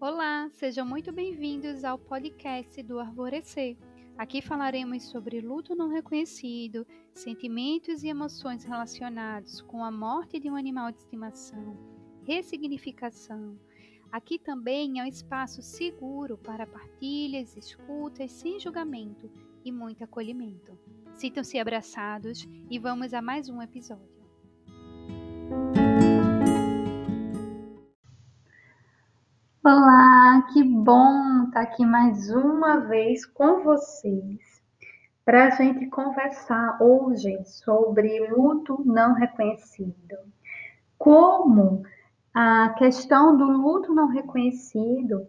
Olá, sejam muito bem-vindos ao podcast do Arvorecer. Aqui falaremos sobre luto não reconhecido, sentimentos e emoções relacionados com a morte de um animal de estimação, ressignificação. Aqui também é um espaço seguro para partilhas, escutas sem julgamento e muito acolhimento. Sintam-se abraçados e vamos a mais um episódio. Bom estar aqui mais uma vez com vocês para a gente conversar hoje sobre luto não reconhecido. Como a questão do luto não reconhecido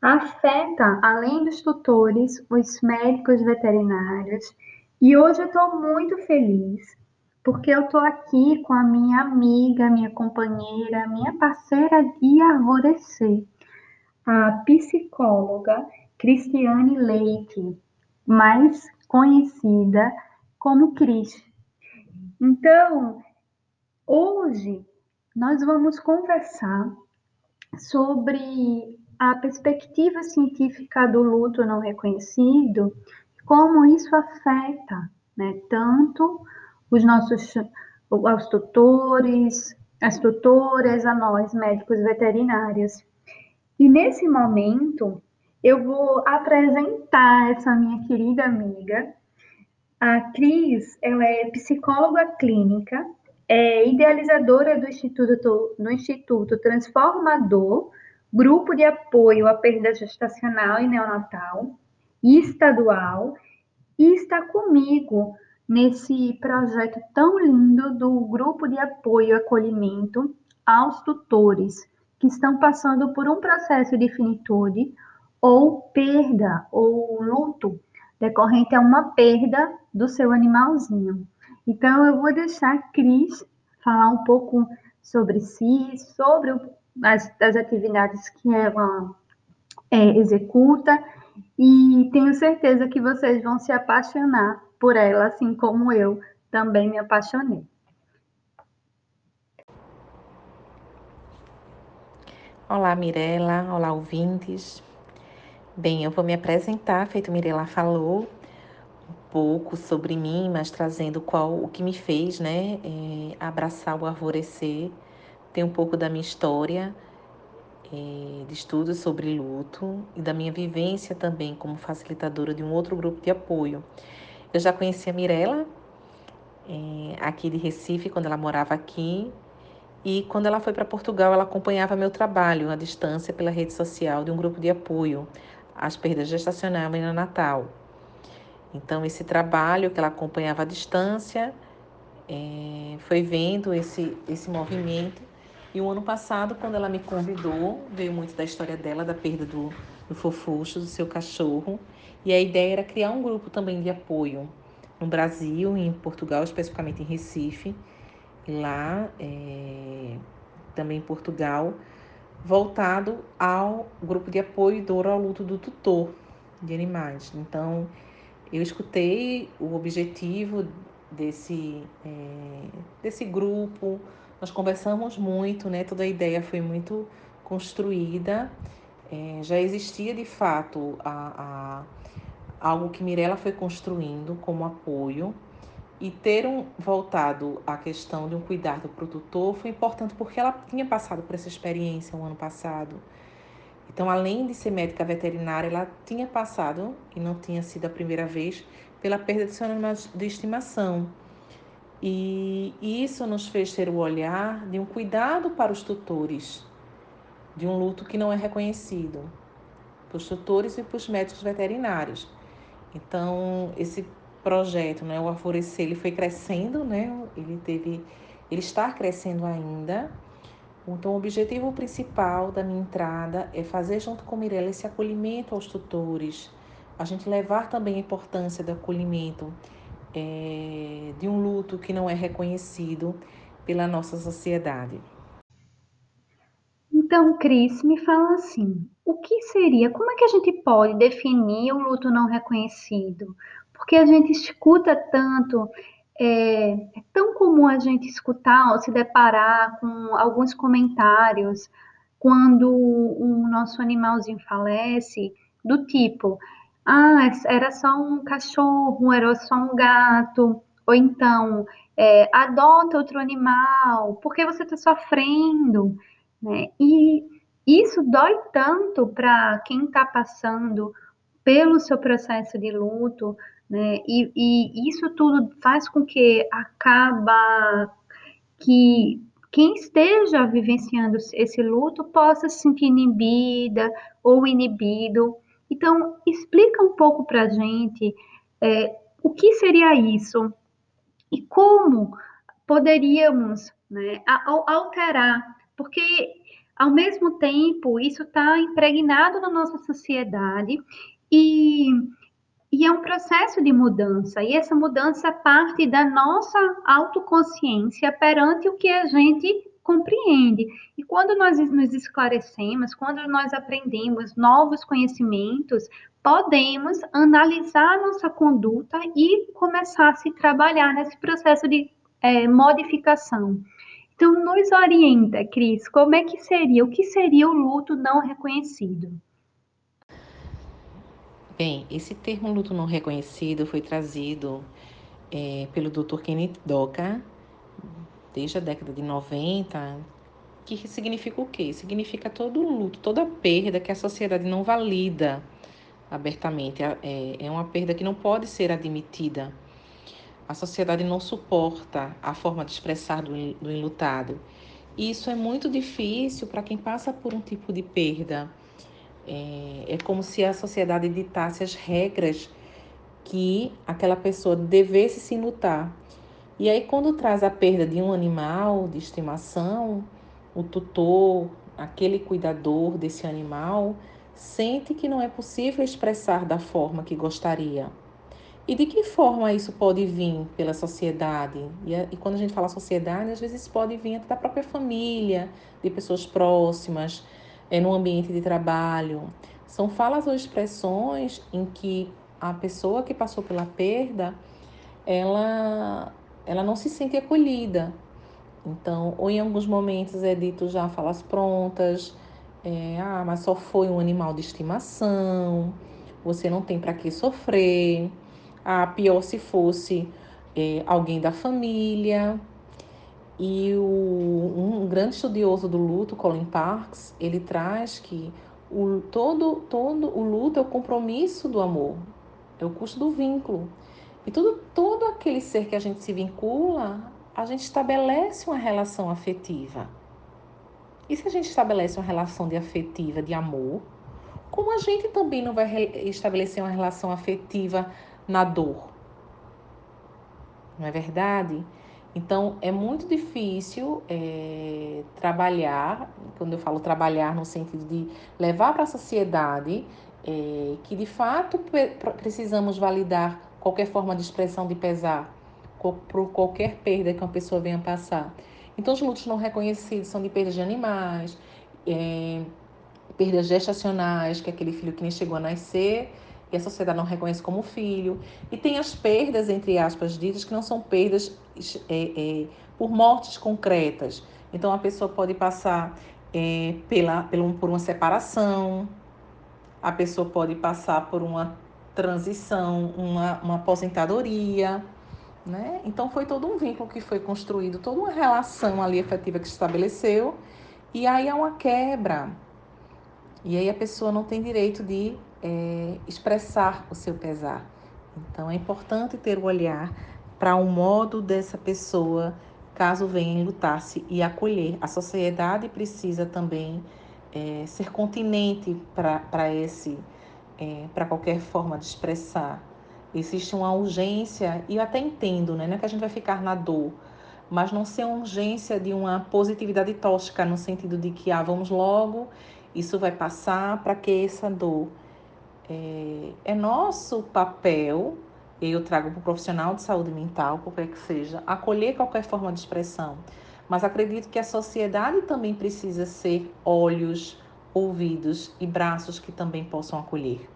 afeta, além dos tutores, os médicos veterinários. E hoje eu estou muito feliz porque eu estou aqui com a minha amiga, minha companheira, minha parceira de arvorecer a psicóloga Cristiane Leite, mais conhecida como Cris. Então, hoje nós vamos conversar sobre a perspectiva científica do luto não reconhecido, como isso afeta, né, tanto os nossos os tutores, as tutoras, a nós médicos veterinários. E nesse momento, eu vou apresentar essa minha querida amiga. A Cris, ela é psicóloga clínica, é idealizadora do Instituto, do Instituto Transformador, grupo de apoio à perda gestacional e neonatal, estadual, e está comigo nesse projeto tão lindo do grupo de apoio e acolhimento aos tutores, que estão passando por um processo de finitude ou perda ou luto decorrente a uma perda do seu animalzinho. Então, eu vou deixar a Cris falar um pouco sobre si, sobre as, as atividades que ela é, executa, e tenho certeza que vocês vão se apaixonar por ela, assim como eu também me apaixonei. Olá, Mirela. Olá, ouvintes. Bem, eu vou me apresentar, feito Mirela falou, um pouco sobre mim, mas trazendo qual o que me fez, né, é, abraçar o arvorecer. Tem um pouco da minha história é, de estudos sobre luto e da minha vivência também como facilitadora de um outro grupo de apoio. Eu já conheci a Mirela é, aqui de Recife, quando ela morava aqui, e quando ela foi para Portugal, ela acompanhava meu trabalho à distância pela rede social de um grupo de apoio às perdas gestacionais no Natal. Então, esse trabalho que ela acompanhava à distância é, foi vendo esse, esse movimento. E o ano passado, quando ela me convidou, veio muito da história dela, da perda do, do fofuxo, do seu cachorro. E a ideia era criar um grupo também de apoio no Brasil, em Portugal, especificamente em Recife, lá é, também em Portugal, voltado ao grupo de apoio dor ao luto do tutor de animais. Então, eu escutei o objetivo desse, é, desse grupo, nós conversamos muito, né? Toda a ideia foi muito construída. É, já existia de fato a, a, algo que Mirella foi construindo como apoio e ter um, voltado à questão de um cuidado para o tutor foi importante porque ela tinha passado por essa experiência o um ano passado. Então, além de ser médica veterinária, ela tinha passado, e não tinha sido a primeira vez, pela perda de seu animal de estimação. E isso nos fez ter o olhar de um cuidado para os tutores, de um luto que não é reconhecido, para os tutores e para os médicos veterinários. Então, esse projeto, né, o Alvorecer, ele foi crescendo, né, ele teve, ele está crescendo ainda. Então, o objetivo principal da minha entrada é fazer junto com Mirella esse acolhimento aos tutores, a gente levar também a importância do acolhimento é, de um luto que não é reconhecido pela nossa sociedade. Então, Cris, me fala assim, o que seria, como é que a gente pode definir o luto não reconhecido? Porque a gente escuta tanto, é, é, tão comum a gente escutar ou se deparar com alguns comentários quando o nosso animalzinho falece, do tipo, ah, era só um cachorro, era só um gato, ou então, é, adota outro animal, porque você está sofrendo, né? E isso dói tanto para quem está passando pelo seu processo de luto, né? E, e isso tudo faz com que acaba que quem esteja vivenciando esse luto possa se sentir inibida ou inibido. Então, explica um pouco para a gente é, o que seria isso e como poderíamos né, alterar, porque ao mesmo tempo isso está impregnado na nossa sociedade e e é um processo de mudança, e essa mudança parte da nossa autoconsciência perante o que a gente compreende. E quando nós nos esclarecemos, quando nós aprendemos novos conhecimentos, podemos analisar nossa conduta e começar a se trabalhar nesse processo de é, modificação. Então, nos orienta, Cris, como é que seria, o que seria o luto não reconhecido? Bem, esse termo luto não reconhecido foi trazido é, pelo Dr. Kenneth Doka desde a década de 90, que significa o quê? Significa todo luto, toda perda que a sociedade não valida abertamente. É, é uma perda que não pode ser admitida. A sociedade não suporta a forma de expressar do, do enlutado. Isso é muito difícil para quem passa por um tipo de perda é, é como se a sociedade ditasse as regras que aquela pessoa devesse se lutar. E aí, quando traz a perda de um animal de estimação, o tutor, aquele cuidador desse animal, sente que não é possível expressar da forma que gostaria. E de que forma isso pode vir pela sociedade? E, e quando a gente fala sociedade, às vezes pode vir até da própria família, de pessoas próximas, é, no ambiente de trabalho. São falas ou expressões em que a pessoa que passou pela perda, ela, ela não se sente acolhida. Então, ou em alguns momentos é dito já falas prontas, é, ah, mas só foi um animal de estimação, você não tem para que sofrer. Ah, pior se fosse é, alguém da família. E o, um grande estudioso do luto, Colin Parks, ele traz que o, todo, todo o luto é o compromisso do amor, é o custo do vínculo. E tudo, todo aquele ser que a gente se vincula, a gente estabelece uma relação afetiva. E se a gente estabelece uma relação de afetiva, de amor, como a gente também não vai estabelecer uma relação afetiva na dor? Não é verdade? Então, é muito difícil é, trabalhar, quando eu falo trabalhar no sentido de levar para a sociedade é, que de fato precisamos validar qualquer forma de expressão de pesar por qualquer perda que uma pessoa venha passar. Então, os lutos não reconhecidos são de perdas de animais, é, perdas gestacionais, que é aquele filho que nem chegou a nascer e a sociedade não reconhece como filho. E tem as perdas, entre aspas, ditas, que não são perdas é, é, por mortes concretas. Então, a pessoa pode passar é, pela, pela, por uma separação, a pessoa pode passar por uma transição, uma, uma aposentadoria. Né? Então, foi todo um vínculo que foi construído, toda uma relação ali efetiva que se estabeleceu, e aí há uma quebra. E aí a pessoa não tem direito de é, expressar o seu pesar. Então é importante ter o olhar para o um modo dessa pessoa, caso venha lutar-se e acolher. A sociedade precisa também é, ser continente para esse, é, para qualquer forma de expressar. Existe uma urgência, e eu até entendo, né? não é que a gente vai ficar na dor, mas não ser uma urgência de uma positividade tóxica, no sentido de que, ah, vamos logo, isso vai passar para que essa dor é, é nosso papel, eu trago para o profissional de saúde mental, qualquer que seja, acolher qualquer forma de expressão. Mas acredito que a sociedade também precisa ser olhos, ouvidos e braços que também possam acolher.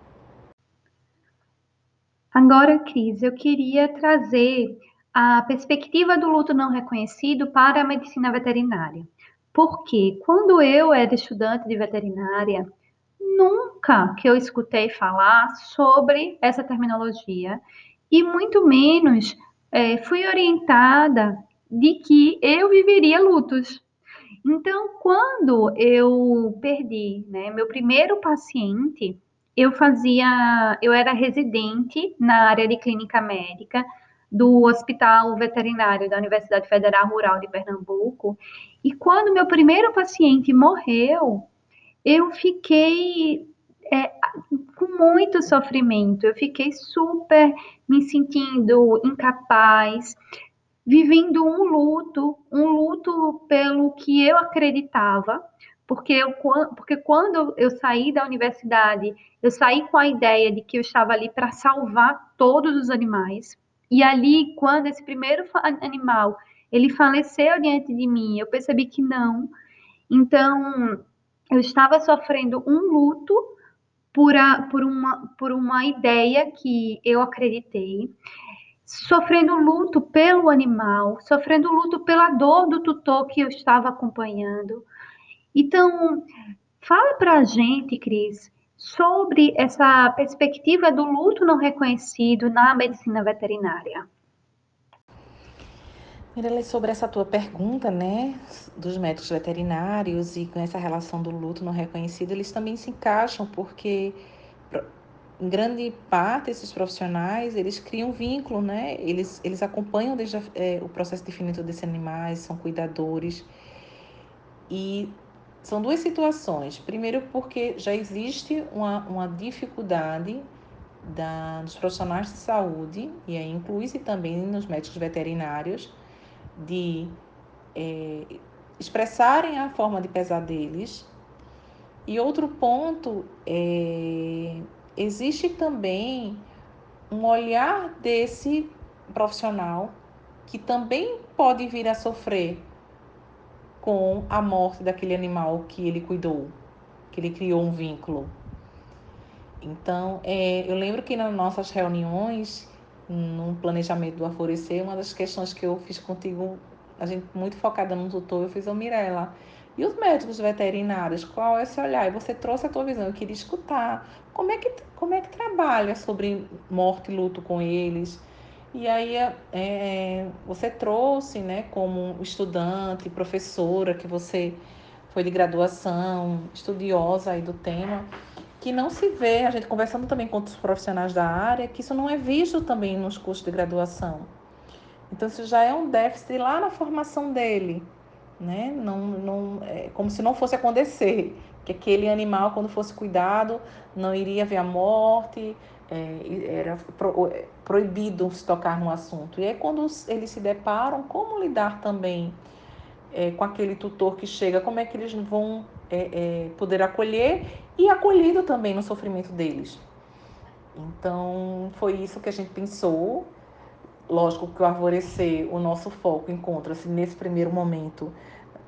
Agora, Cris, eu queria trazer a perspectiva do luto não reconhecido para a medicina veterinária. Porque quando eu era estudante de veterinária, nunca que eu escutei falar sobre essa terminologia e muito menos é, fui orientada de que eu viveria lutos. Então, quando eu perdi né, meu primeiro paciente, eu fazia, eu era residente na área de clínica médica do Hospital Veterinário da Universidade Federal Rural de Pernambuco. E quando meu primeiro paciente morreu, eu fiquei é, com muito sofrimento, eu fiquei super me sentindo incapaz, vivendo um luto, um luto pelo que eu acreditava, porque, eu, porque quando eu saí da universidade, eu saí com a ideia de que eu estava ali para salvar todos os animais. E ali, quando esse primeiro animal ele faleceu diante de mim, eu percebi que não. Então, eu estava sofrendo um luto por, a, por, uma, por uma ideia que eu acreditei, sofrendo luto pelo animal, sofrendo luto pela dor do tutor que eu estava acompanhando. Então, fala para a gente, Cris, sobre essa perspectiva do luto não reconhecido na medicina veterinária. Mirelle, sobre essa tua pergunta, né, dos médicos veterinários e com essa relação do luto não reconhecido, eles também se encaixam porque em grande parte esses profissionais eles criam vínculo, né? Eles eles acompanham desde é, o processo de definimento desses animais, são cuidadores e são duas situações. Primeiro, porque já existe uma, uma dificuldade da, dos profissionais de saúde, e aí inclui-se também nos médicos veterinários, de é, expressarem a forma de pesar deles. E outro ponto é existe também um olhar desse profissional que também pode vir a sofrer com a morte daquele animal que ele cuidou, que ele criou um vínculo. Então, é, eu lembro que nas nossas reuniões no planejamento do Alvorecer, uma das questões que eu fiz contigo, a gente muito focada no tutor, eu fiz o Mirella. E os médicos veterinários, qual é esse olhar? E você trouxe a tua visão, eu queria escutar. Como é que, como é que trabalha sobre morte e luto com eles? E aí é, é você trouxe, né, como estudante, professora, que você foi de graduação, estudiosa aí do tema, que não se vê, a gente conversando também com outros profissionais da área, que isso não é visto também nos cursos de graduação. Então, isso já é um déficit lá na formação dele, né? Não, não, é como se não fosse acontecer, que aquele animal, quando fosse cuidado, não iria ver a morte, é, era pro, é, proibido se tocar no assunto. E aí, quando eles se deparam, como lidar também é, com aquele tutor que chega, como é que eles vão é, é, poder acolher e acolhido também no sofrimento deles. Então, foi isso que a gente pensou. Lógico que o arvorecer, o nosso foco encontra-se nesse primeiro momento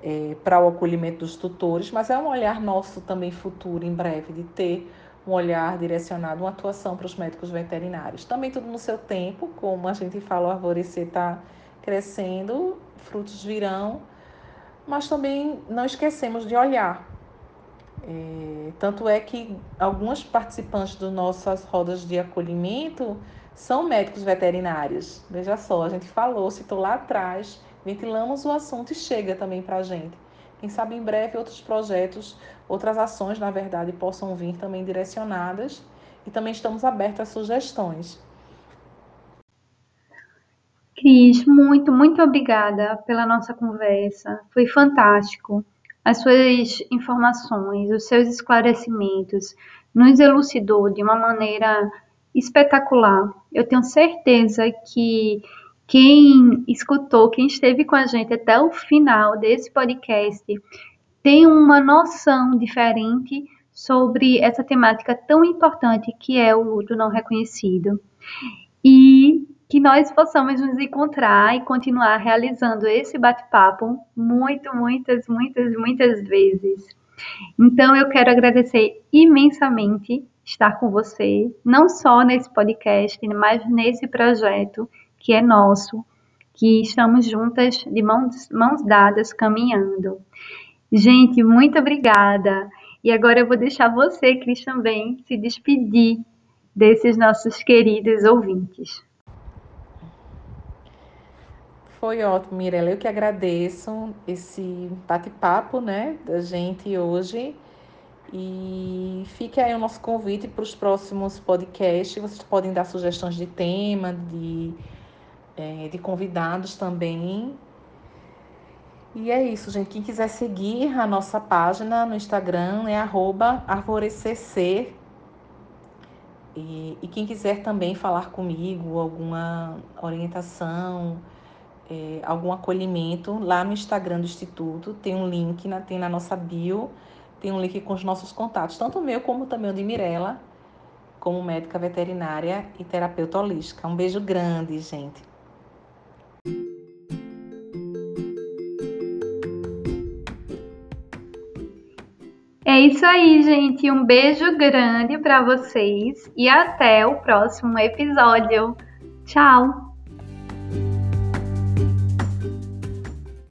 é, para o acolhimento dos tutores, mas é um olhar nosso também futuro, em breve, de ter um olhar direcionado, uma atuação para os médicos veterinários. Também tudo no seu tempo, como a gente fala, o arvorecer está crescendo, frutos virão, mas também não esquecemos de olhar é, tanto é que algumas participantes das nossas rodas de acolhimento são médicos veterinários. Veja só, a gente falou, citou lá atrás, ventilamos o assunto e chega também para a gente. Quem sabe em breve outros projetos, outras ações, na verdade, possam vir também direcionadas e também estamos abertos a sugestões. Cris, muito, muito obrigada pela nossa conversa. Foi fantástico as suas informações, os seus esclarecimentos, nos elucidou de uma maneira espetacular. Eu tenho certeza que quem escutou, quem esteve com a gente até o final desse podcast, tem uma noção diferente sobre essa temática tão importante que é o luto não reconhecido. E que nós possamos nos encontrar e continuar realizando esse bate-papo muito, muitas, muitas, muitas vezes. Então eu quero agradecer imensamente estar com você, não só nesse podcast, mas nesse projeto que é nosso, que estamos juntas de mãos, mãos dadas caminhando. Gente, muito obrigada. E agora eu vou deixar você, Cris, também se despedir desses nossos queridos ouvintes. Foi ótimo, Mirella. Eu que agradeço esse bate-papo, né, da gente hoje. E fique aí o nosso convite para os próximos podcasts. Vocês podem dar sugestões de tema, de, é, de convidados também. E é isso, gente. Quem quiser seguir a nossa página no Instagram é arvorecc. E, e quem quiser também falar comigo, alguma orientação, é, algum acolhimento, lá no Instagram do Instituto tem um link, na, tem na nossa bio, tem um link com os nossos contatos, tanto o meu como também o de Mirella, como médica veterinária e terapeuta holística. Um beijo grande, gente. É isso aí, gente. Um beijo grande para vocês e até o próximo episódio. Tchau!